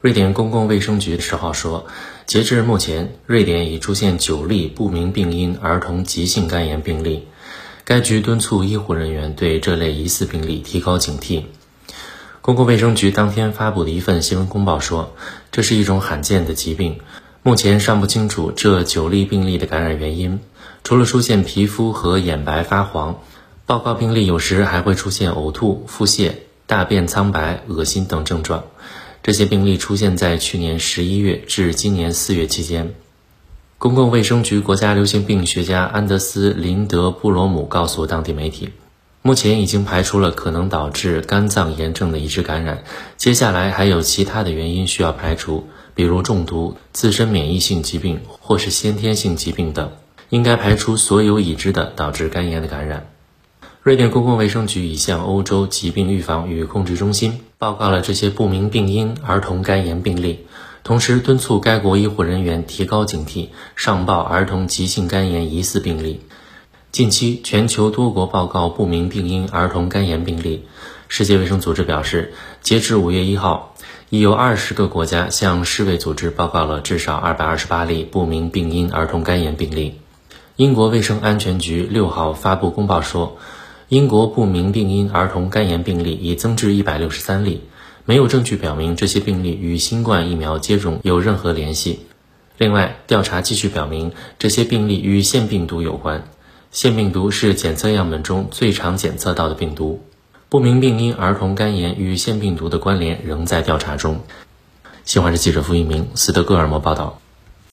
瑞典公共卫生局十号说，截至目前，瑞典已出现九例不明病因儿童急性肝炎病例。该局敦促医护人员对这类疑似病例提高警惕。公共卫生局当天发布的一份新闻公报说，这是一种罕见的疾病，目前尚不清楚这九例病例的感染原因。除了出现皮肤和眼白发黄，报告病例有时还会出现呕吐、腹泻、大便苍白、恶心等症状。这些病例出现在去年十一月至今年四月期间。公共卫生局国家流行病学家安德斯·林德布罗姆告诉当地媒体，目前已经排除了可能导致肝脏炎症的已知感染，接下来还有其他的原因需要排除，比如中毒、自身免疫性疾病或是先天性疾病等，应该排除所有已知的导致肝炎的感染。瑞典公共卫生局已向欧洲疾病预防与控制中心报告了这些不明病因儿童肝炎病例，同时敦促该国医护人员提高警惕，上报儿童急性肝炎疑似病例。近期，全球多国报告不明病因儿童肝炎病例。世界卫生组织表示，截至五月一号，已有二十个国家向世卫组织报告了至少二百二十八例不明病因儿童肝炎病例。英国卫生安全局六号发布公报说。英国不明病因儿童肝炎病例已增至一百六十三例，没有证据表明这些病例与新冠疫苗接种有任何联系。另外，调查继续表明这些病例与腺病毒有关。腺病毒是检测样本中最常检测到的病毒。不明病因儿童肝炎与腺病毒的关联仍在调查中。新华社记者付一鸣，斯德哥尔摩报道。